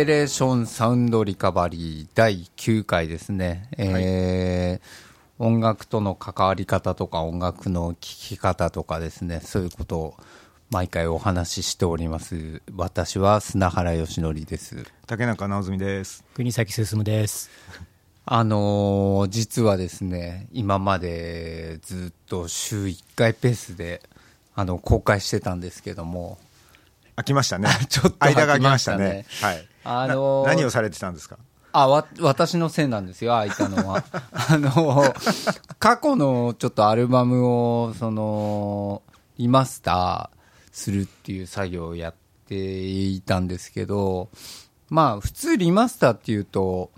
ペレーションサウンドリカバリー第9回ですね。えー音楽との関わり方とか音楽の聴き方とかですね、そういうことを毎回お話ししております。私は砂原義則です。竹中直澄です。国崎進です。あのー実はですね、今までずっと週1回ペースで、あの、公開してたんですけども、飽きましたね。ちょっと間が空きましたたねね。はい。あのーな何をされてたんですか？あ、わ、私のせいなんですよ、空いたのは。あの、過去のちょっとアルバムを、その、リマスターするっていう作業をやっていたんですけど、まあ、普通リマスターっていうと、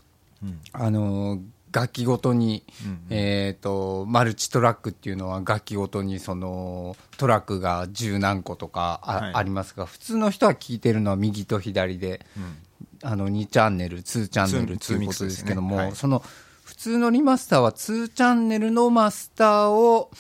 あの、楽器ごとに、えっ、と、マルチトラックっていうのは楽器ごとにそのトラックが十何個とかあ,、はい。ありますが、普通の人は聴いてるのは右と左で、あの2チャンネル、2チャンネルっていうことですけども、ツーミックスですね。はい。その普通のリマスターは2チャンネルのマスターを、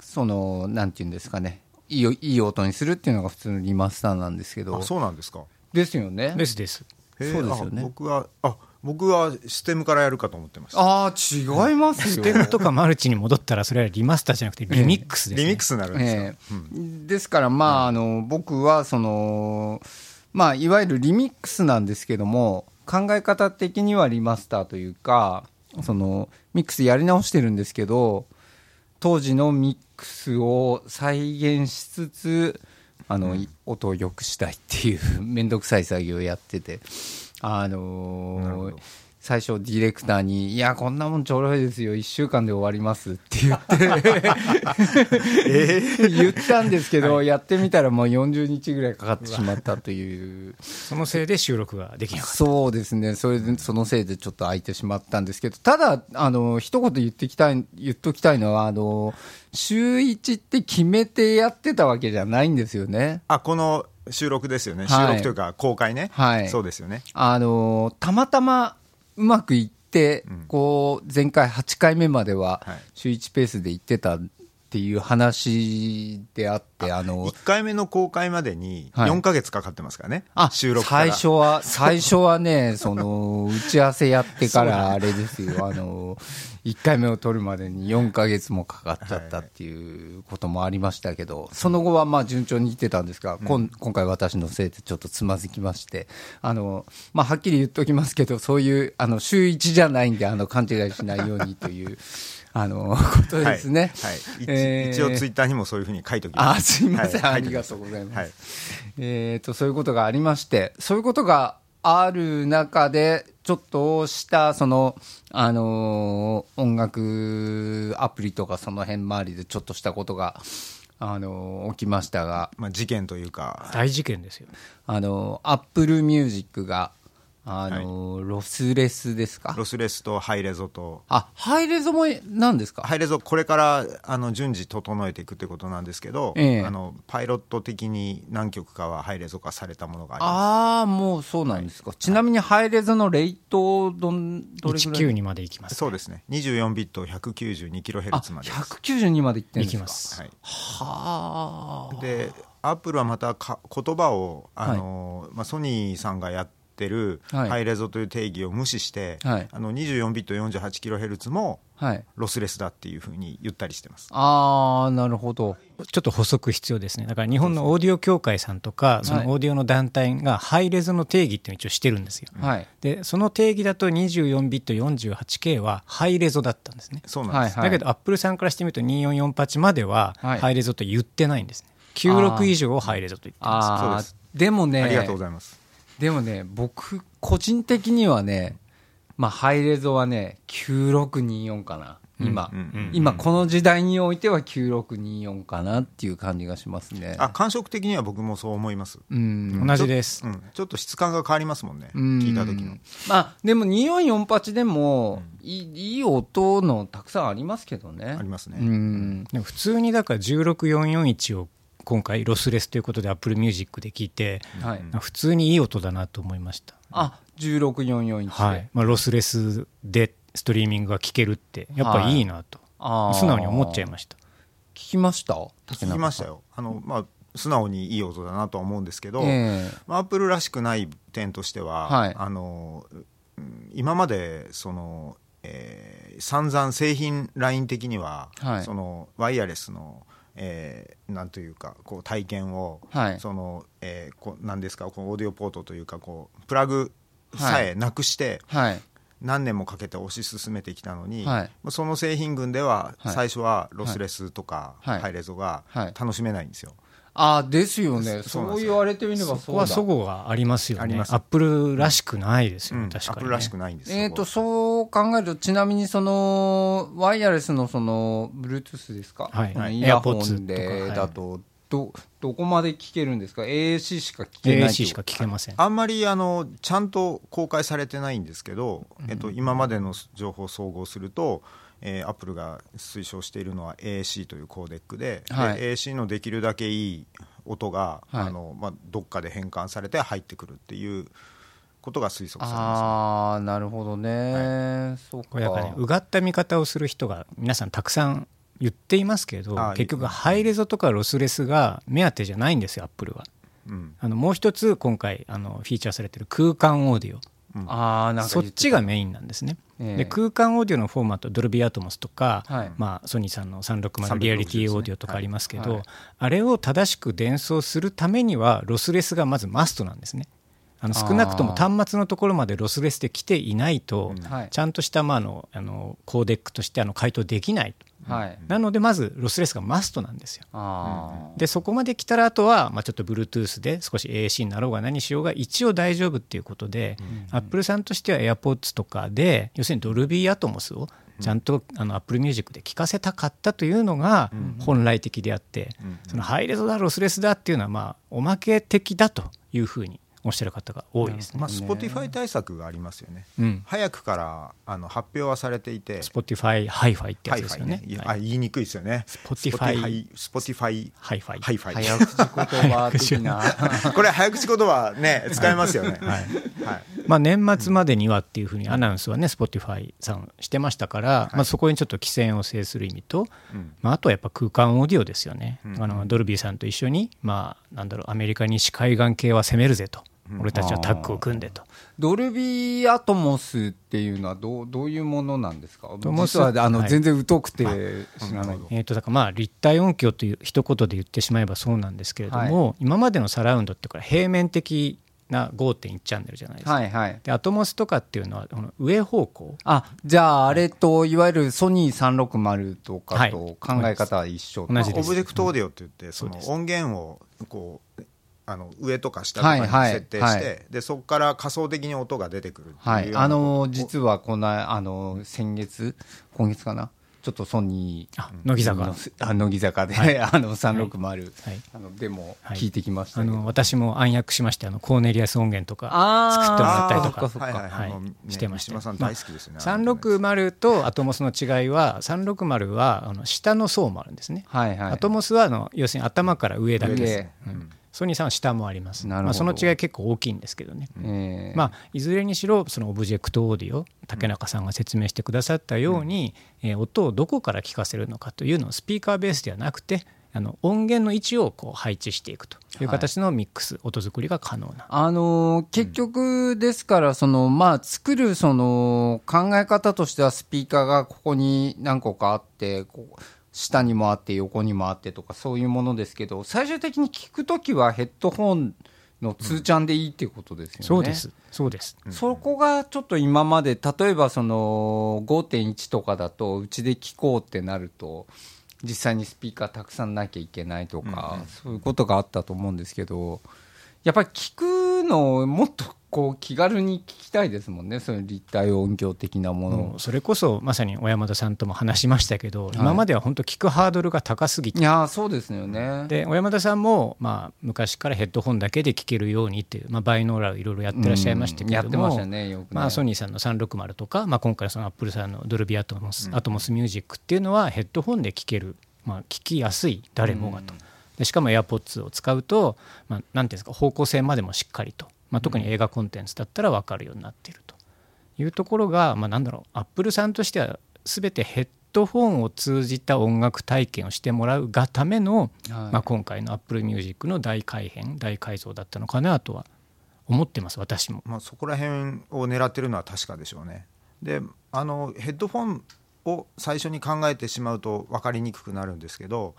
その、なんていうんですかね、いいよいい音にするっていうのが普通のリマスターなんですけど。あ、、そうなんですか。ですよね。ですです。そうですよね。あ僕は、あ、僕はステムからやるかと思ってました。ああ、違いますよ。ステムとかマルチに戻ったら、それはリマスターじゃなくてリミックスです、ね。リミックスになるんですよ。ええ。ですから、まあ、あの僕はその、まあ、いわゆるリミックスなんですけども、考え方的にはリマスターというか、そのミックスやり直してるんですけど、当時のミックスを再現しつつ、あの音を良くしたいっていう、めんどくさい作業をやってて、あのー最初、ディレクターに、いや、こんなもんちょろいですよ、1週間で終わりますって言って、言ったんですけど、やってみたらもう40日ぐらいかかってしまったという、そのせいで収録ができなかっそうですね、それでそのせいでちょっと空いてしまったんですけど、ただ、あの一言言ってきたい言っときたいのはあの、週1って決めてやってたわけじゃないんですよね。あ、この収録ですよね。はい収録というか公開ね。はいそうですよね。あのたまたまうまくいって、こう前回8回目までははい。週1ペースで行ってたっていう話であって、あの1回目の公開までにはい。4ヶ月かかってますからね。あ収録から。最初は、最初はね、その、打ち合わせやってから、あれですよ、あの、1回目を取るまでに4ヶ月もかかっちゃったっていうこともありましたけど、その後はまあ順調にいってたんですが、こん。今回私のせいでちょっとつまずきまして、あの、まあはっきり言っときますけど、そういう、あの、週1じゃないんで、あの、勘違いしないようにという、あの、ことはいですね。はい。一えー一応ツイッターにもそういうふうに書いておきます。あ、すいません、はいありがとうございます。はいえっ、と、そういうことがありまして、そういうことがある中で、ちょっとした、その、あのー音楽アプリとかその辺周りでちょっとしたことが、あのー起きましたが、まあ事件というかた。、大事件ですよ。あのー、Apple Music が、あのーロスレスですか？ロスレスとハイレゾと、あ、ハイレゾもなんですか？ハイレゾこれからあの順次整えていくということなんですけど、ええ。あのパイロット的に何曲かはハイレゾ化されたものがあります。ああ、もうそうなんですか。ちなみにハイレゾのレートどん、どれぐらい？192まで行きます、そうですね。24ビット 192kHz あまで。です192までいってるん行ですか？きます。はい、はあ。でアップルはまたか言葉をあの、まあ、ソニーさんがやってるはい。ハイレゾという定義を無視して、はい。あの24ビット 48kHz もはい。ロスレスだっていうふうに言ったりしてます。ああなるほど。ちょっと補足必要ですね。だから日本のオーディオ協会さんとか、そのオーディオの団体がハイレゾの定義っていうのを一応してるんですよ。はい。で、その定義だと24ビット 48K はハイレゾだったんですね。そうなんです、はい。だけど、アップルさんからしてみると2448までははい。ハイレゾと言ってないんですね。96以上をハイレゾと言ってます。ああそうです。でもねありがとうございますでもね僕個人的にはねまあハイレゾはね9624かな。今、うんうん今この時代においては9624かなっていう感じがしますね。あ感触的には僕もそう思います、うん。同じです。うん、ちょっと質感が変わりますもんね。うん。聞いた時の。まあでも2448でもいいいい音のたくさんありますけどね。ありますね。うん。普通にだから16441を今回ロスレスということで Apple Music で聞いて、はい。普通にいい音だなと思いました。あ1644で、はい。まあ、ロスレスでストリーミングが聴けるってやっぱいいなと、あー。素直に思っちゃいました。聞きました？聞きましたよ。あの、まあ、素直にいい音だなとは思うんですけど、えまあ、アップルらしくない点としては、はい。あのうん今までその、えー散々製品ライン的には、はい。そのワイヤレスの、えーなんというかこう体験を、はい。そのえーこうなんですかこうオーディオポートというかこうプラグさえなくして、はい。何年もかけて推し進めてきたのに、はい。その製品群でははい。最初はロスレスとかはい。ハイレゾがはい。楽しめないんですよ。ああですよね。そそう言われてみればそこはそごがありますよね。アップルらしくないですよね、うん、ア確かに、ね。ップルらしくないんですよ。えー、とそこそう考えると、ちなみにそのワイヤレスのその Bluetooth ですか、はい。イヤホンでだと、どどこまで聞けるんですか、AAC しか聞けない AAC しか聞けません。あんまりあのちゃんと公開されてないんですけど、えっと、今までの情報を総合すると、えー、アップルが推奨しているのは AAC というコーデックで,で、はい。AAC のできるだけいい音が、はい。あのまあ、どっかで変換されて入ってくるっていうことが推測されます、ああ、なるほどね、そうか。これだからね、うがった見方をする人が皆さんたくさん言っていますけどあ、結局、ハイレゾとかロスレスが目当てじゃないんですよ、アップルは。うん。あのもう一つ、今回あの、フィーチャーされてる空間オーディオ。あーなんかそっちがメインなんですね。ええ。で空間オーディオのフォーマット、ドルビーアトモスとか、はい。まあ、ソニーさんの360リアリティオーディオとかありますけど、はい。はい。あれを正しく伝送するためには、ロスレスがまずマストなんですね。あの少なくとも端末のところまでロスレスで来ていないと、はい。ちゃんとした、まあ、あのあのコーデックとしてあの回答できない、はい、なのでまずロスレスがマストなんですよ。でそこまで来たらあとは、まあ、ちょっと Bluetooth で少し AAC になろうが何しようが一応大丈夫っていうことで、アップルさんとしては AirPods とかで要するにドルビーアトモスをちゃんとあの Apple Music で聴かせたかったというのが本来的であって、そのハイレゾだロスレスだっていうのはまあおまけ的だというふうにおっしゃる方が多いですね。まあ、Spotify 対策がありますよね、うん。早くからあの発表はされていて。Spotify ハイファイってやハイファイつですよね。ね。いやはい。あ言いにくいですよね。Spotify Spotify ハイファイハイファイ早口言葉的な。これ早口言葉ね使えますよね。はい、はい。まあ、年末までにはっていうふうにアナウンスはね Spotify さんしてましたから、まあ、そこにちょっと機先を制する意味と、うん。まあ、あとはやっぱ空間オーディオですよね、うん。あのドルビーさんと一緒に、まあ、なんだろうアメリカ西海岸系は攻めるぜと、俺たちはタッグを組んでと。ドルビーアトモスっていうのはどうどういうものなんですか？トモス実はあの、はい。全然疎くて知らない。えー、とだからまあ立体音響という一言で言ってしまえばそうなんですけれども、今までのサラウンドってこれ平面的な5.1チャンネルじゃないですか。はいはい。でアトモスとかっていうのはこの上方向。あじゃあ、あれといわゆるソニー360とかはい。と考え方は一緒、同じですオブジェクトオーディオって言って、その音源をこうあの上とか下とかにはいはい設定して、はい。でそこから仮想的に音が出てくるっていうようなはい、あの実はこのあの先月、今月かな、ちょっとソニーあ乃木坂。のあ乃木坂で、はい。あの360、はい。あのデモはい。聞いてきましたけど、あの私も暗躍しましてあのコーネリアス音源とかあー作ってもらったりとか。はいはい、ねしてました。三島さん大好きですよね、360とアトモスの違いは360はあの下の層もあるんですね、はいはい、アトモスはあの要するに頭から上だけです、上うんソニーさんは下もあります、まあ、その違い結構大きいんですけどね、えー。まあ、いずれにしろそのオブジェクトオーディオ竹中さんが説明してくださったように、えー音をどこから聞かせるのかというのをスピーカーベースではなくてあの音源の位置をこう配置していくという形のミックス、音作りが可能な。あのー結局ですから、そのまあ、作るその考え方としては、スピーカーがここに何個かあって、こう下にもあって、横にもあってとか、そういうものですけど、最終的に聞くときはヘッドホンの通ちゃんでいいっていうことですよね。そうです。そうです。そこがちょっと今まで、例えばその5.1とかだと、うちで聞こうってなると、実際にスピーカーたくさんなきゃいけないとか、そういうことがあったと思うんですけど、やっぱり聞くのをもっとこう気軽に聞きたいですもんね、そういう立体音響的なもの。う。それこそまさに小山田さんとも話しましたけど、今までは本当聞くハードルが高すぎて。いやーそうですよね。で小山田さんも、まあ、昔からヘッドホンだけで聴けるようにっていう、まあ、バイノーラルいろいろやってらっしゃいましたけれども、うん。やってましたねよくね。まあ、ソニーさんの360とか、まあ、今回そのアップルさんのドルビーアトモス、アトモスミュージックっていうのはヘッドホンで聴ける、まあ、聞きやすい誰もがと、でしかも AirPods を使うと、まあ、なんていうんですか方向性までもしっかりと、まあ、特に映画コンテンツだったら分かるようになっているというところが、まあ、なんだろうアップルさんとしては全てヘッドホンを通じた音楽体験をしてもらうがための、はいまあ、今回の Apple Music の大改変大改造だったのかなとは思ってます私も。まあ、そこら辺を狙ってるのは確かでしょうね。であのヘッドフォンを最初に考えてしまうと分かりにくくなるんですけど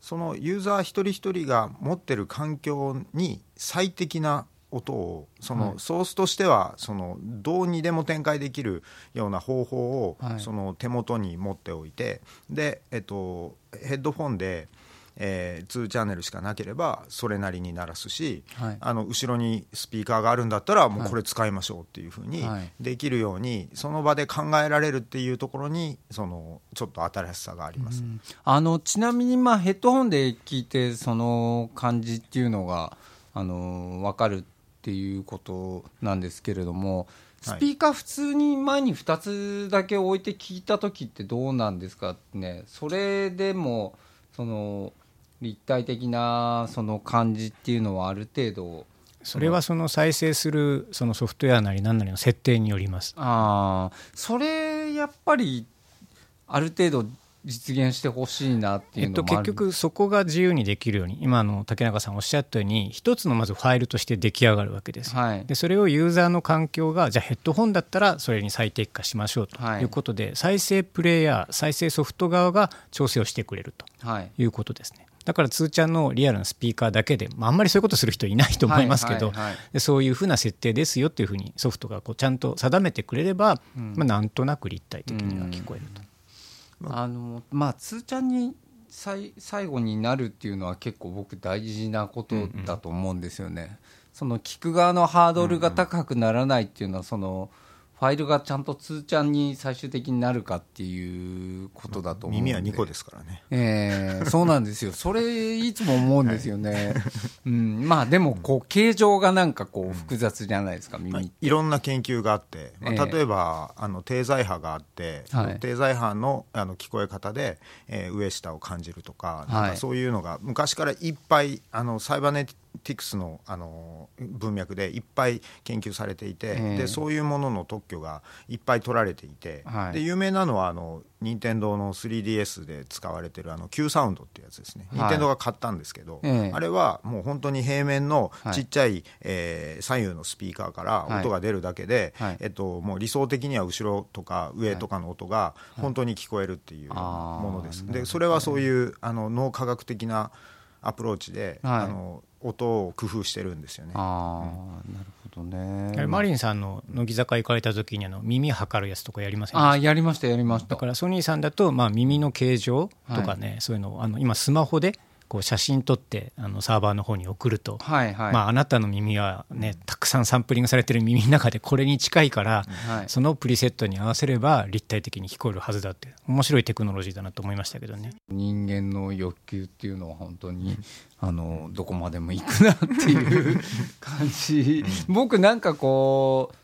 そのユーザー一人一人が持ってる環境に最適な音をそのソースとしてはそのどうにでも展開できるような方法をはい。その手元に持っておいてで、えっと、ヘッドフォンで、えー、2チャンネルしかなければそれなりに鳴らすし、はい。あの後ろにスピーカーがあるんだったらもうこれ使いましょうっていうふうにはい。できるようにその場で考えられるっていうところにそのちょっと新しさがあります。あのちなみに、まあ、ヘッドホンで聞いてその感じっていうのがあの分かるっていうことなんですけれどもスピーカー普通に前に2つだけ置いて聞いた時ってどうなんですかね？それでもその立体的なその感じっていうのはある程度。それはその再生するそのソフトウェアなり何なりの設定によります。ああそれやっぱりある程度実現してほしいなっていえっと、うのもある。結局そこが自由にできるように今の竹中さんおっしゃったように一つのまずファイルとして出来上がるわけです。はい。でそれをユーザーの環境がじゃあヘッドホンだったらそれに最適化しましょうと。はい。いうことで、再生プレイヤー再生ソフト側が調整をしてくれるとはい。いうことですね。だから通ちゃんのリアルなスピーカーだけで、まあ、あんまりそういうことする人いないと思いますけど、そういうふうな設定ですよっていうふうにソフトがこうちゃんと定めてくれれば、まあ、なんとなく立体的には聞こえると。あ。のまあつーちゃんに最最後になるっていうのは結構僕大事なことだと思うんですよね、その聞く側のハードルが高くならないっていうのはそのファイルがちゃんとつーちゃんに最終的になるかっていうことだと思うんで耳は2個ですからね。ええそうなんですよ。それ、いつも思うんですよね。うん、まあ、でも、こう、形状がなんかこう、複雑じゃないですか、まあ耳。いろんな研究があって、まええあ、例えばあの低在波があって、はい低在波のあの聞こえ方で、えー上下を感じるとか,、なんはいかそういうのが昔からいっぱいあのサイバネティクスのあの文脈でいっぱい研究されていて、ええ。でそういうものの特許がいっぱい取られていて、はい。で有名なのはあの任天堂の 3DS で使われてるあの Q サウンドってやつですね、はい。任天堂が買ったんですけど、ええ。あれはもう本当に平面のはい。ちっちゃい、えー左右のスピーカーから音が出るだけで、はい。えっと、もう理想的には後ろとか上とかの音が本当に聞こえるっていうものです、でそれはそういうあの脳科学的なアプローチで、はいあの音を工夫してるんですよね。ああ、なるほどね。マリンさんの乃木坂行かれた時にあの耳測るやつとかやりませんでした？ああ、やりました、やりました。だからソニーさんだと、まあ、耳の形状とかね、そういうのをあの今スマホでこう写真撮ってあのサーバーの方に送ると、はい、はい。まあ、あなたの耳はねたくさんサンプリングされてる耳の中でこれに近いから、はいそのプリセットに合わせれば立体的に聞こえるはずだって面白いテクノロジーだなと思いましたけどね。人間の欲求っていうのは本当に、あのどこまでも行くなっていう感じ、僕なんかこう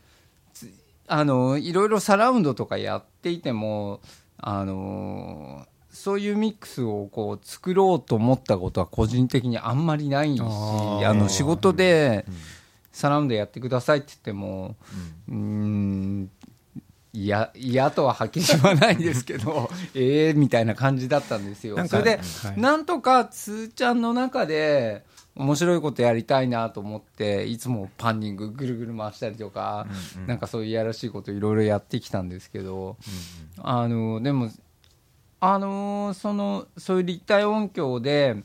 つあのいろいろサラウンドとかやっていてもあのそういうミックスをこう作ろうと思ったことは個人的にあんまりないしあの仕事でサラウンドやってくださいって言ってもうーん嫌嫌とははっきり言わないですけど ええみたいな感じだったんですよ。それで、はい。なんとかつーちゃんの中で面白いことやりたいなと思っていつもパンニングぐるぐる回したりとか、なんかそういういやらしいこといろいろやってきたんですけど、あのでもあのそのそういう立体音響で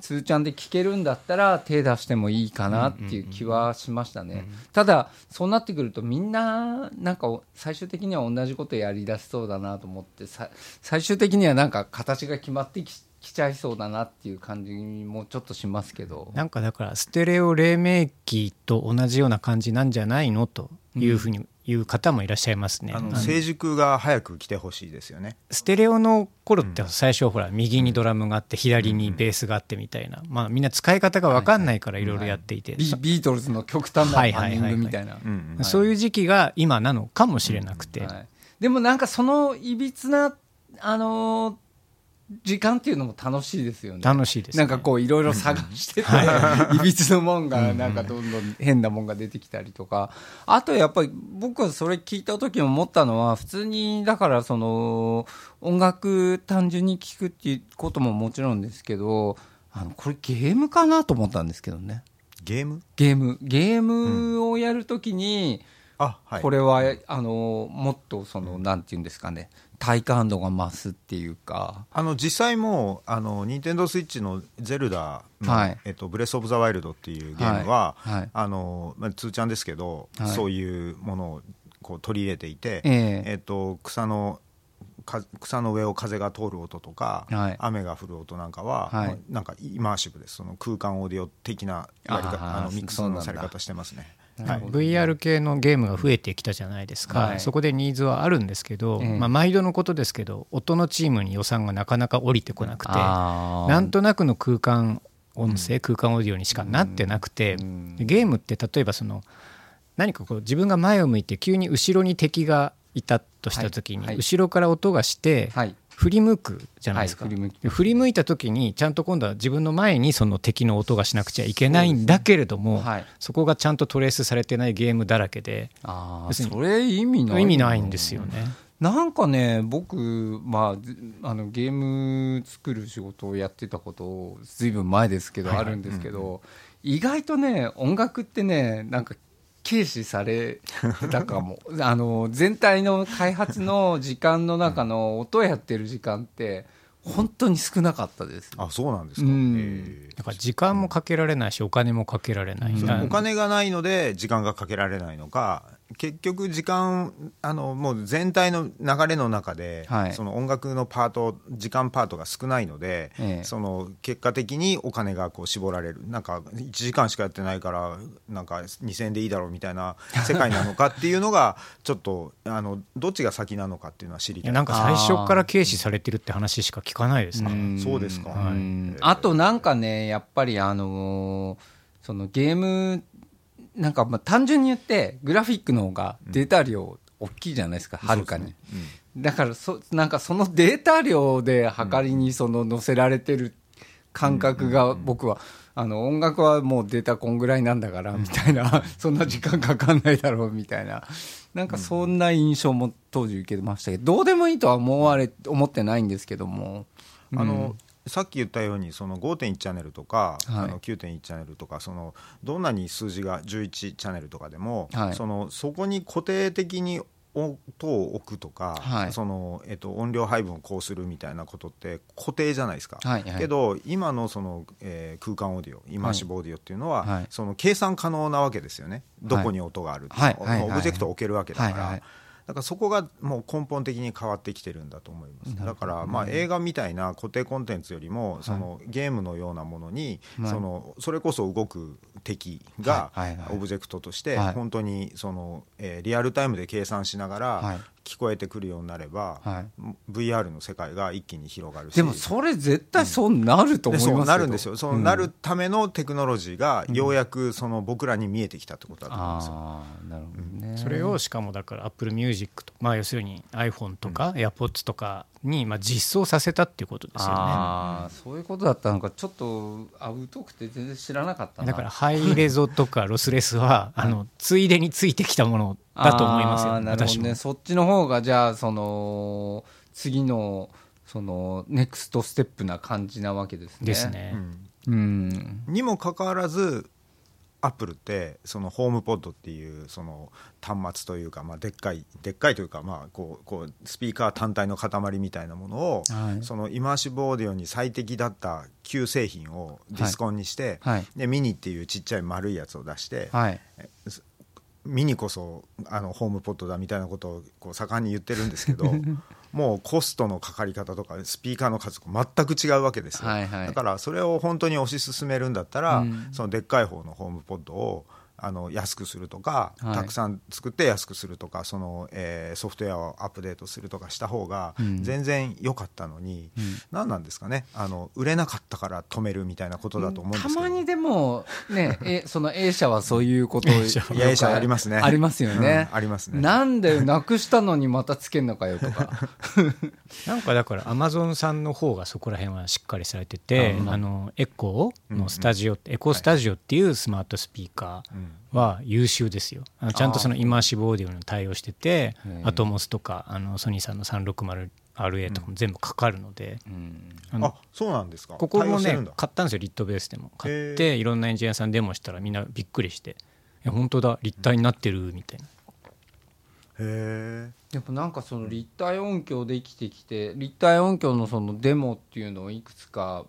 つーちゃんで聴けるんだったら手出してもいいかなっていう気はしましたね、ただそうなってくるとみんななんか最終的には同じことやりだしそうだなと思ってさ最終的にはなんか形が決まってききちゃいそうだなっていう感じもちょっとしますけど。なんかだからステレオ黎明期と同じような感じなんじゃないのというふうに言う方もいらっしゃいますね。あの成熟が早く来てほしいですよね。ステレオの頃って最初ほら右にドラムがあって左にベースがあってみたいな、まあ、みんな使い方が分かんないからいろいろやっていて、ビビートルズの極端なパンニングみたいな。そういう時期が今なのかもしれなくて、はい。でもなんかそのいびつな、あのー時間っていうのも楽しいですよね。楽しいです、ね、なんかこういろいろ探してて、いびつのもんがなんかどんどん変なもんが出てきたりとか、あとやっぱり僕はそれ聞いた時に思ったのは、普通にだからその音楽単純に聴くっていうことももちろんですけど、あのこれゲームかなと思ったんですけどね。ゲーム？ゲーム。ゲームをやるときに、うんはい、これはあのもっとそのなんていうんですかね。体感度が増すっていうか。あの実際もあの任天堂スイッチの「ゼルダの」はい。えっと、ブレス・オブ・ザ・ワイルド」っていうゲームは、はい。はい、あのまあ、通ちゃんですけど、そういうものをこう取り入れていて、えー、えっと、草の草の上を風が通る音とか、はい、雨が降る音なんかは、はい、なんかイマーシブです。その空間オーディオ的なやり方あのミックスのされ方してますね。はい、VR 系のゲームが増えてきたじゃないですか、はい、そこでニーズはあるんですけど、まあ、毎度のことですけど音のチームに予算がなかなか降りてこなくてなんとなくの空間音声、うん、空間オーディオにしかなってなくて、うん、ゲームって例えばその何かこう自分が前を向いて急に後ろに敵がいたとした時に、後ろから音がして、振り向くじゃないですか、はい、振り向いた時にちゃんと今度は自分の前にその敵の音がしなくちゃいけないんだけれどもそ、ねはい、そこがちゃんとトレースされてないゲームだらけであそれ意味ない意味ないんですよね。なんかね僕、まあ、あのゲーム作る仕事をやってたことずいぶん前ですけど、あるんですけど、意外とね音楽ってねなんか軽視されたかも あの全体の開発の時間の中の音やってる時間って本当に少なかったです。あ、そうなんですか。うん、だから時間もかけられないし、お金もかけられない。うん、お金がないので時間がかけられないのか、結局時間あのもう全体の流れの中で、はい、その音楽のパート時間パートが少ないので、ええ、その結果的にお金がこう絞られる。なんか1時間しかやってないからなんか2000円でいいだろうみたいな世界なのかっていうのがちょっとあのどっちが先なのかっていうのは知りたい。なんか最初から軽視されてるって話しか聞かないですねそうですか、はい、あとなんかねやっぱりあのー、そのゲームなんかまあ単純に言ってグラフィックの方がデータ量大きいじゃないですかはる、かに、だからそなんかそのデータ量で測りにその載せられてる感覚が僕は、あの音楽はもうデータこんぐらいなんだからみたいな、そんな時間かかんないだろうみたいな。なんかそんな印象も当時受けましたけどどうでもいいとは思われ思ってないんですけども。あの、さっき言ったようにその5.1チャンネルとか、はい、あの9.1チャンネルとかそのどんなに数字が11チャンネルとかでも、はい、そのそこに固定的に音を置くとか、はい、そのえっと、音量配分をこうするみたいなことって固定じゃないですか、はいはい、けど今のその、えー、空間オーディオイマーシブオーディオっていうのは、はい、その計算可能なわけですよね。どこに音があるっていオブジェクトを置けるわけだから。だからそこがもう根本的に変わってきてるんだと思います。だからまあ映画みたいな固定コンテンツよりもそのゲームのようなものにそのそれこそ動く敵がオブジェクトとして本当にそのえリアルタイムで計算しながら聞こえてくるようになれば、はい、VR の世界が一気に広がるし。でもそれ絶対そうなると思いますそうなるんですよ。そうなるためのテクノロジーがようやくその僕らに見えてきたってことだと思いますよ、うん、なるほどね、それをしかもだから Apple Music と、まあ、要するに iPhone とか AirPods とかにまあ実装させたっていうことですよね。あそういうことだったのか。ちょっと疎くて全然知らなかっただからハイレゾとかロスレスはあのついでについてきたものだと思いますよ、なるほどね。そっちの方がじゃあその次のそのネクストステップな感じなわけですね。ですね。うん、にもかかわらずアップルってそのホームポッドっていうその端末というか、まあ、でっかいでっかいというか、まあ、こうこうスピーカー単体の塊みたいなものを、はい、そのイマーシブオーディオに最適だった旧製品をディスコンにして、はい、でミニっていうちっちゃい丸いやつを出して、はい、ミニこそあのホームポッドだみたいなことをこう盛んに言ってるんですけど もうコストのかかり方とかスピーカーの数全く違うわけですよ、はいはい、だからそれを本当に推し進めるんだったら、うん、そのでっかい方のホームポッドをあの安くするとか、はい。たくさん作って安くするとかその、えーソフトウェアをアップデートするとかした方がうん。全然良かったのに、うん。何なんですかね？あの売れなかったから止めるみたいなことだと思うんですけど。たまにでもねえその A 社はそういうこと A 社ありますね。ありますよね、うんありますね。なんでなくしたのにまたつけんのかよとか。なんかだからアマゾンさんの方がそこら辺はしっかりされてて、うんあ。のエコーのスタジオ、エコースタジオっていうスマートスピーカーは優秀ですよ。あのちゃんとそのイマーシブオーディオに対応しててアトモスとかあのソニーさんの 360RA とかも全部かかるので、うん。あのあそうなんですか。ここもね買ったんですよリットベースでも。買っへていろんなエンジニアさんデモしたらみんなびっくりして「いや本当だ立体になってる」みたいな。へやっぱなんかその立体音響で生きてきて立体音響のそのデモっていうのをいくつか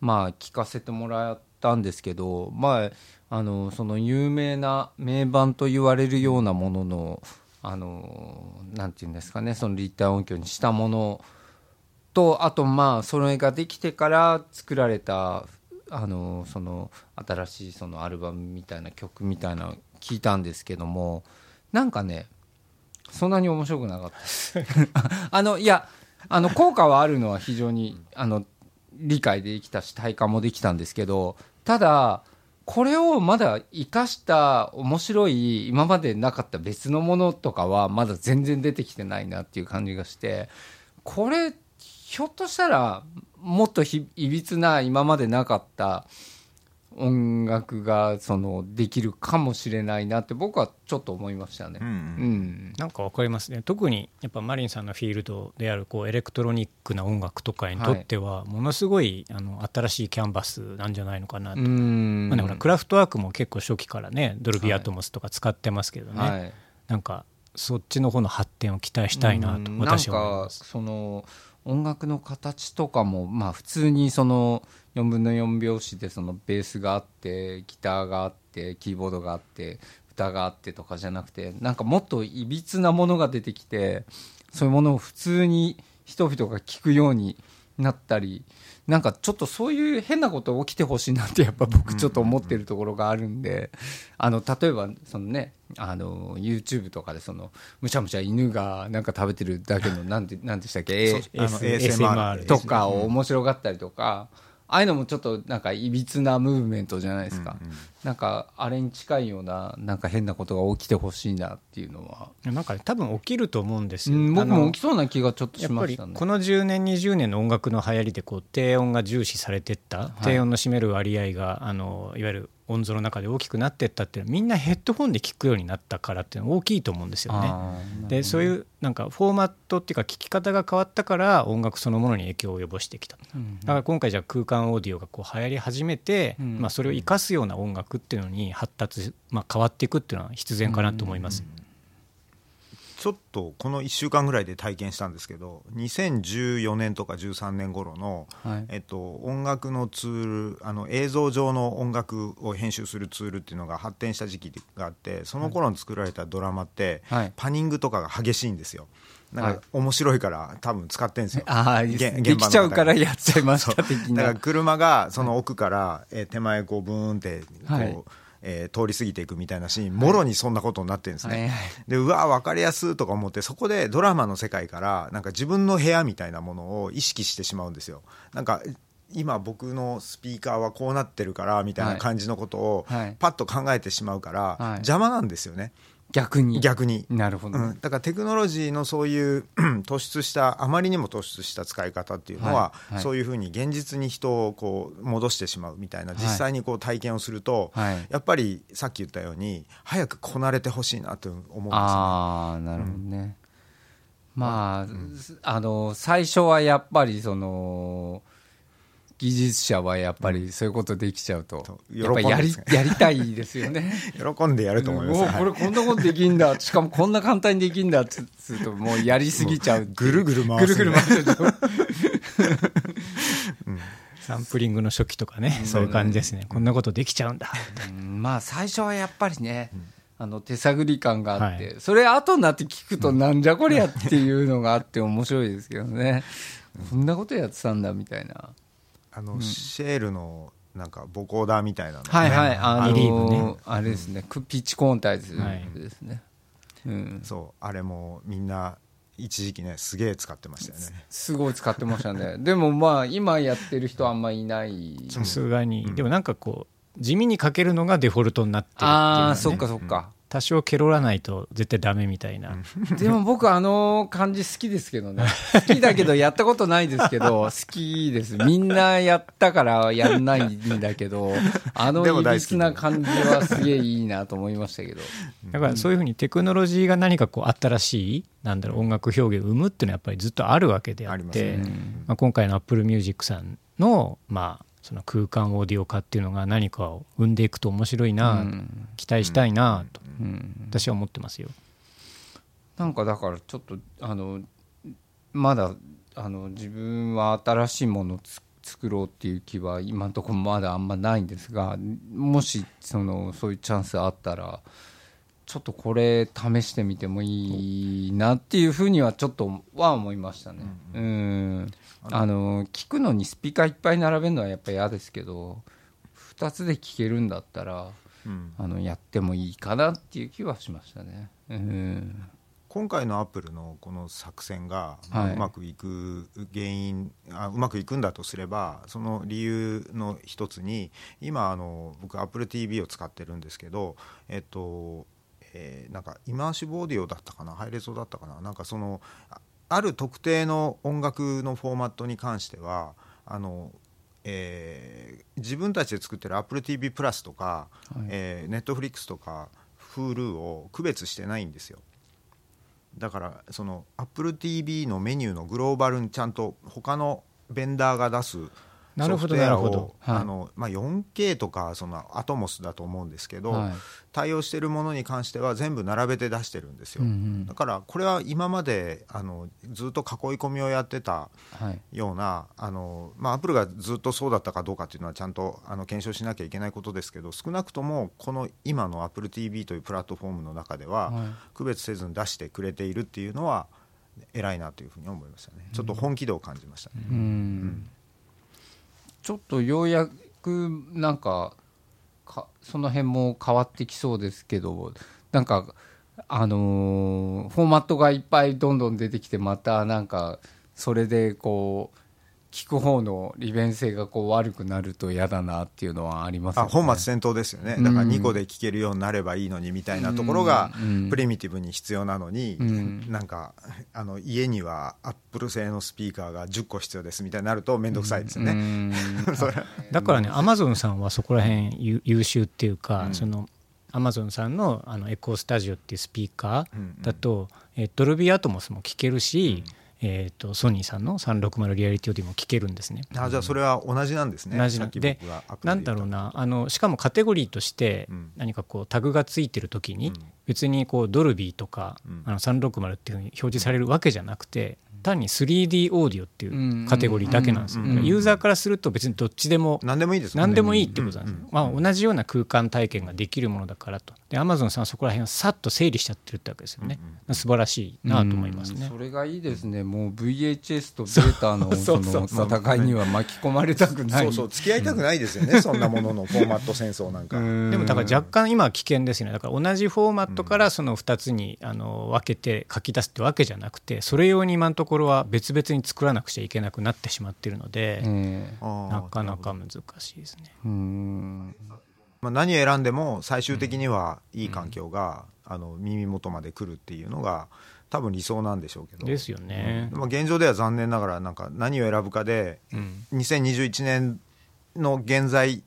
まあ聞かせてもらったんですけどまああのその有名な名盤と言われるようなもののあのなんていうんですかねその立体音響にしたものとあとまあそれができてから作られたあのその新しいそのアルバムみたいな曲みたいなの聞いたんですけどもなんかねそんなに面白くなかった。で すあのいやあの効果はあるのは非常にあの理解できたし体感もできたんですけどただこれをまだ生かした面白い今までなかった別のものとかはまだ全然出てきてないなっていう感じがしてこれひょっとしたらもっといびつな今までなかった音楽がそのできるかもしれないなって僕はちょっと思いましたね。え。うんううん。んなんかわかりますね。特にやっぱマリンさんのフィールドであるこうエレクトロニックな音楽とかにとってはものすごいあの新しいキャンバスなんじゃないのかなと、うん。まあね、ほらクラフトワークも結構初期からねドルビーアトモスとか使ってますけどね、はい。なんかそっちの方の発展を期待したいなとうん。私は思いなんかます。その音楽の形とかもまあ普通にその4分の4拍子でそのベースがあってギターがあってキーボードがあって歌があってとかじゃなくてなんかもっといびつなものが出てきてそういうものを普通に人々が聞くようになったりなんかちょっとそういう変なこと起きてほしいなってやっぱ僕ちょっと思ってるところがあるんで、あの例えばそのねあの YouTube とかでそのむしゃむしゃ犬がなんか食べてるだけのなんてなんでしたっけ？ASMR とかを面白がったりとか、ああいうのもちょっとなんかいびつなムーブメントじゃないですか、なんかあれに近いようななんか変なことが起きてほしいなっていうのは、なんかね多分起きると思うんですよ。うん、僕も起きそうな気がちょっとしましたね。この10年20年の音楽の流行りでこう低音が重視されてった、低音の占める割合があのいわゆる音像の中で大きくなってったっていうのはみんなヘッドホンで聞くようになったからっていうのは大きいと思うんですよね。でそういうなんかフォーマットっていうか聞き方が変わったから音楽そのものに影響を及ぼしてきた、うんだから今回じゃあ空間オーディオがこう流行り始めて、うん。まあ、それを生かすような音楽っていうのに発達、まあ、変わっていくっていうのは必然かなと思います、ちょっとこの1週間ぐらいで体験したんですけど2014年とか13年頃の、はい。えっと、音楽のツールあの映像上の音楽を編集するツールっていうのが発展した時期があってその頃に作られたドラマって、はい。パニングとかが激しいんですよ。なんはい。か面白いから多分使ってるんですよ。ああ、げできちゃうからやっちゃいました的だからな。車がその奥から、えー手前こうブーンってこう、はいえー通り過ぎていくみたいなシーンもろにそんなことになってるんですね、はいはい。でうわ分かりやすとか思ってそこでドラマの世界からなんか自分の部屋みたいなものを意識してしまうんですよ。なんか今僕のスピーカーはこうなってるからみたいな感じのことをはい。パッと考えてしまうからはい。邪魔なんですよね逆に。逆になるほど。うん、だからテクノロジーのそういう突出したあまりにも突出した使い方っていうのは、はいはいそういうふうに現実に人をこう戻してしまうみたいなはい実際にこう体験をすると、はいやっぱりさっき言ったように早くこなれてほしいなと思うんですね。ああ、なるほどね。まあ、あの、最初はやっぱりその、技術者はやっぱりそういうことできちゃうと、やっぱりやり やりたいですよね。喜んでやると思います。これこんなことできんだ。しかもこんな簡単にできんだってすると、もうやりすぎちゃう。ぐるぐる回す。ぐるぐる回すと。サンプリングの初期とかね、そういう感じですね。こんなことできちゃうんだ。うん。まあ最初はやっぱりね、あの手探り感があって、はそれ後になって聞くとなんじゃこりゃっていうのがあって面白いですけどね、こんなことやってたんだみたいなあのシェールのなんかボコーダーみたいなの、ね、はいはい。あのリリーブねあれですね、クピッチコーンタイズはい。ですね、うん。そうあれもみんな一時期ねすげえ使ってましたよね。すごい使ってましたね。でもまあ今やってる人あんまいない。さすがに、でもなんかこう地味にかけるのがデフォルトになってるっていうね、ああそっかそっか、多少ケロらないと絶対ダメみたいな、でも僕あの感じ好きですけどね。好きだけどやったことないですけど 好きです。みんなやったからやんないんだけどあのいび大好き。つな感じはすげえいいなと思いましたけど。だからそういうふうにテクノロジーが何かこう新しいなんだろう音楽表現を生むっていうのはやっぱりずっとあるわけであありますって、ねまあ、今回の Apple Music さんの,、まあその空間オーディオ化っていうのが何かを生んでいくと面白いなと、うん。期待したいなと、うん。私は思ってますよ。なんかだからちょっとあのまだあの自分は新しいもの作ろうっていう気は今のところまだあんまないんですがもしそのそういうチャンスあったらちょっとこれ試してみてもいいなっていうふうにはちょっとは思いましたね。うんあの聞くのにスピーカーいっぱい並べるのはやっぱ嫌ですけど2つで聞けるんだったらうん。あのやってもいいかなっていう気はしましたね。うん。今回のアップルのこの作戦が、はい。まあうまくいく原因あうまくいくんだとすればその理由の一つに今あの僕 AppleTV を使ってるんですけどえっとえーなんかイマーシブオーディオだったかな？ハイレゾだったかな？なんかそのあある特定の音楽のフォーマットに関してはあのえー自分たちで作ってる AppleTV プラスとか、はい。えー Netflix とか Hulu を区別してないんですよ。だからその AppleTV のメニューのグローバルにちゃんと他のベンダーが出すなるほどなるほど。はい。あのまあ、4K とかそのアトモスだと思うんですけど、はい。対応しているものに関しては全部並べて出してるんですよ、うんうん。だからこれは今まであのずっと囲い込みをやってたはい。ようなあの、まあ、アップルがずっとそうだったかどうかっていうのはちゃんとあの検証しなきゃいけないことですけど少なくともこの今の AppleTV というプラットフォームの中では、はい。区別せずに出してくれているっていうのは偉いなというふうに思いましたね。ちょっと本気度を感じましたね、うんちょっとようやくなんかかその辺も変わってきそうですけどなんかあのーフォーマットがいっぱいどんどん出てきてまたなんかそれでこう聞く方の利便性がこう悪くなると嫌だなっていうのはありますね。本末転倒ですよね。だから2個で聞けるようになればいいのにみたいなところがうん。プリミティブに必要なのに、うん。なんかあの家にはアップル製のスピーカーが10個必要ですみたいになると面倒くさいですよね、うん。だからねアマゾンさんはそこら辺優優秀っていうか、うん。そのアマゾンさんのあのエコースタジオっていうスピーカうんーだと、えードルビーアトモスも聞けるし、えー、とソニーさんの360リアリティオーディも聞けるんですね。あじゃあそれは同じなんですね。同じなで。僕がアプリなんだろうな。あのしかもカテゴリーとしてうん。何かこうタグがついてる時にうん。別にこうドルビーとかうん。あの360っていうふうに表示されるわけじゃなくて単に 3D オーディオっていうカテゴリーだけなんですよ。うん。うん。うんユーザーからすると別にどっちでも何でもいいですね。何でもいいってことなんですよ、うん。まあ、同じような空間体験ができるものだからと。でアマゾンさんはそこら辺をさっと整理しちゃってるってわけですよね、素晴らしいなと思いますね。うん、それがいいですね、もう VHS とベータのその戦いには巻き込まれたくない、そうそう。付き合いたくないですよね、そんなもののフォーマット戦争なんか、うん。でもだから若干今は危険ですよね。だから同じフォーマットからその2つにあの分けて書き出すってわけじゃなくてそれ用に今のところは別々に作らなくちゃいけなくなってしまってるので、なかなか難しいですね。まあ、何選んでも最終的にはいい環境が、あの耳元まで来るっていうのが多分理想なんでしょうけど。ですよね。まあ、現状では残念ながらなんか何を選ぶかでうん。2021年の現在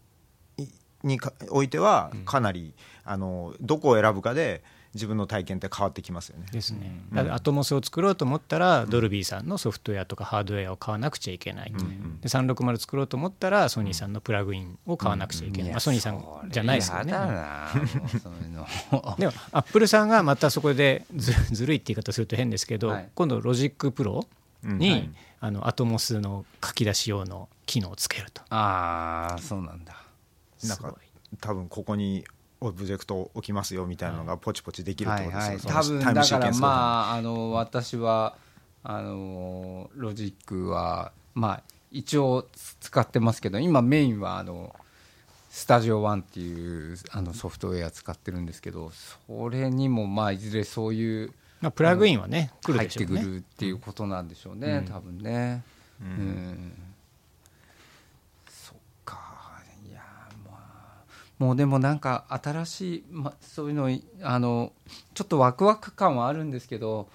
にかおいてはかなり、あのどこを選ぶかで自分の体験って変わってきますよね。ですね、だからアトモスを作ろうと思ったら、ドルビーさんのソフトウェアとかハードウェアを買わなくちゃいけない、で360作ろうと思ったらソニーさんのプラグインを買わなくちゃいけない、まあ、ソニーさんじゃないですよね。でもアップルさんがまたそこでずずるいって言い方すると変ですけど、はい。今度ロジックプロうんに、はい。あのアトモスの書き出し用の機能をつけると。ああそうなんだ。なんか多分ここにオブジェクトを置きますよみたいなのがポチポチできるってはいことですよ、はい、多そのタイム分だからまああの私はあのロジックはまあ一応使ってますけど今メインはあのスタジオワンっていうあのソフトウェア使ってるんですけどそれにもまあいずれそういうまあ、プラグインはね、来る入っでしてょうね。くるっていうことなんでしょうね、うん。多分ね。ううんんそっかいやまあもうでもなんか新しい、ま、そういうのあのちょっとワクワク感はあるんですけど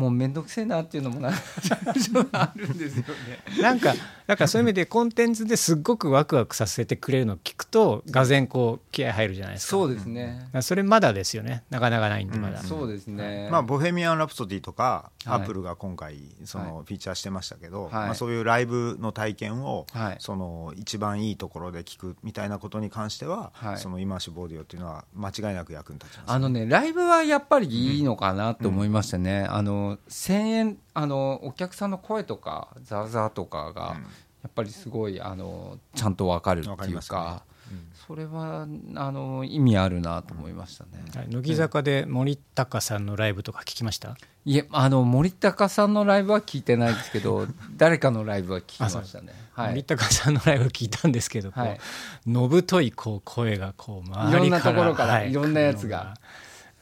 もう面倒くせえなっていうのもな。あるんですよね。なんか、だからそういう意味でコンテンツですっごくワクワクさせてくれるのを聞くと、がぜんこう、気合入るじゃないですか。そうですね。それまだですよね。なかなかないんで、まだ。うん。そうですね。まあ、ボヘミアン・ラプソディとか、はい。アップルが今回そのはフィーチャーしてましたけど、はい。まあ、そういうライブの体験を、はい。その一番いいところで聞くみたいなことに関しては、はい。そのイマーシブオーディオっていうのは間違いなく役に立ちます、あのね、ライブはやっぱりいいのかなと思いましたね、あの1000円あの、お客さんの声とか、ザーザーとかが、うん。やっぱりすごいあのちゃんと分かるっていうわかうん。それはあの意味あるなと思いましたね。はい。乃木坂で森高さんのライブとか聞きました？いえあの森高さんのライブは聞いてないですけど、誰かのライブは聞きましたね。はい、森高さんのライブ聞いたんですけど、はい。のぶといこう声がこう周りから。いろんなところからはい。ろんなやつが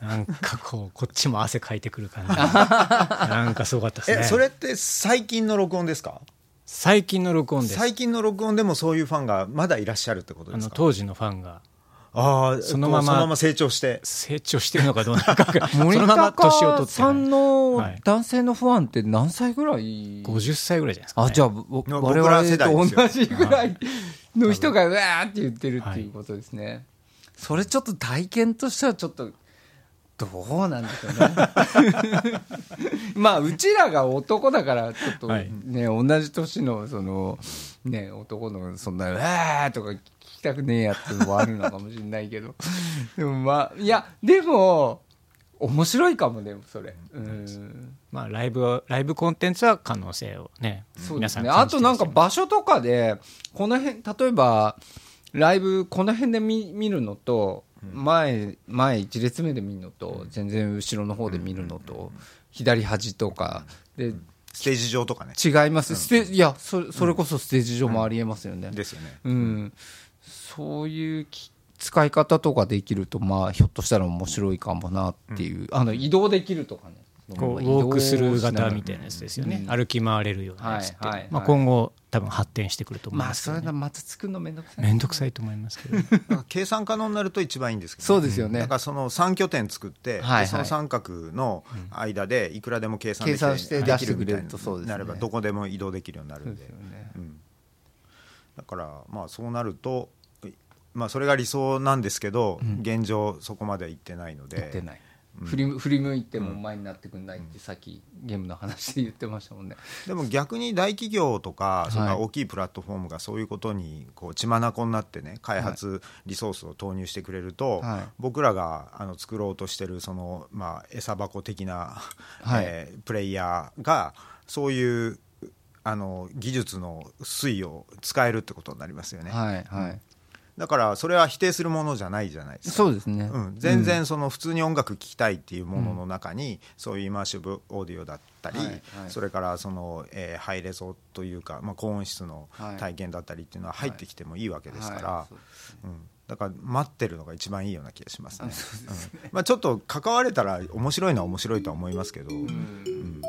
なんかこうこっちも汗かいてくる感じ。なんかすごかったですね。えそれって最近の録音ですか？最近の録音です。最近の録音でもそういうファンがまだいらっしゃるってことあですか？の当時のファンが。ああそのままそのまま成長して。成長してるのかどうなのか そ森のまま年を取高ってさんのはい男性のファンって何歳ぐらい、50歳ぐらいじゃないですか、ね、あじゃあぼ僕ら我と同じぐらいの人がうわーって言ってるっていうことですね、それちょっと体験としてはちょっとどうなんでしょうね。まあうちらが男だからちょっとはい。ね、同じ年のそのね男のそんな「うわー」とか聞きたくねえやっていうのもあるのかもしれないけど。でもまあいやでも面白いかもでもそれ。うん。まあ、ライブはライブコンテンツは可能性をね皆さんそうですね、あとなんか場所とかでこの辺例えばライブこの辺で見見るのと前前1列目で見るのと全然後ろの方で見るのと左端とかでステージ上とかね。違います、ステいやそそれこそステージ上もありえますよね、ですよね。うん、そういうき使い方とかできるとまあひょっとしたら面白いかもなっていう、あの移動できるとかねこうウォークスルー型みたいなやつですよね、うん。歩き回れるようなやつって、はいはいまあ、今後多分発展してくると思いまあますけど。ね、それがまた作るのめんどくさい面倒くさいと思いますけど。計算可能になると一番いいんですけど、そうですよね。なんかその3拠点作って、ではいはい。その三角の間でいくらでも計算でき計算してで出してくれきるみたいるとそうですね。になればどこでも移動できるようになるそうんでですよね。うん。だからまあそうなると、まあ、それが理想なんですけど、現状そこまで行ってないので。言ってない、振り振り向いても前になってくんないってさっきゲームの話で言ってましたもんね。でも逆に大企業とか、それからはい大きいプラットフォームがそういうことにこう血眼になってね開発リソースを投入してくれると、はい。僕らがあの作ろうとしてるその、まあ、餌箱的な、はい。えープレイヤーがそういうあの技術の推移を使えるってことになりますよね、はいはい、だからそれは否定するものじゃないじゃないですか。そうですね、うん、全然その普通に音楽聴きたいっていうものの中に、そういうイマーシブオーディオだったり、はいはい。それからその、えーハイレゾというか、まあ、高音質のはい。体験だったりっていうのは入ってきてもいいわけですから、うん、だから待ってるのが一番いいような気がしますね。うん。まあ、ちょっと関われたら面白いのは面白いとは思いますけど、うん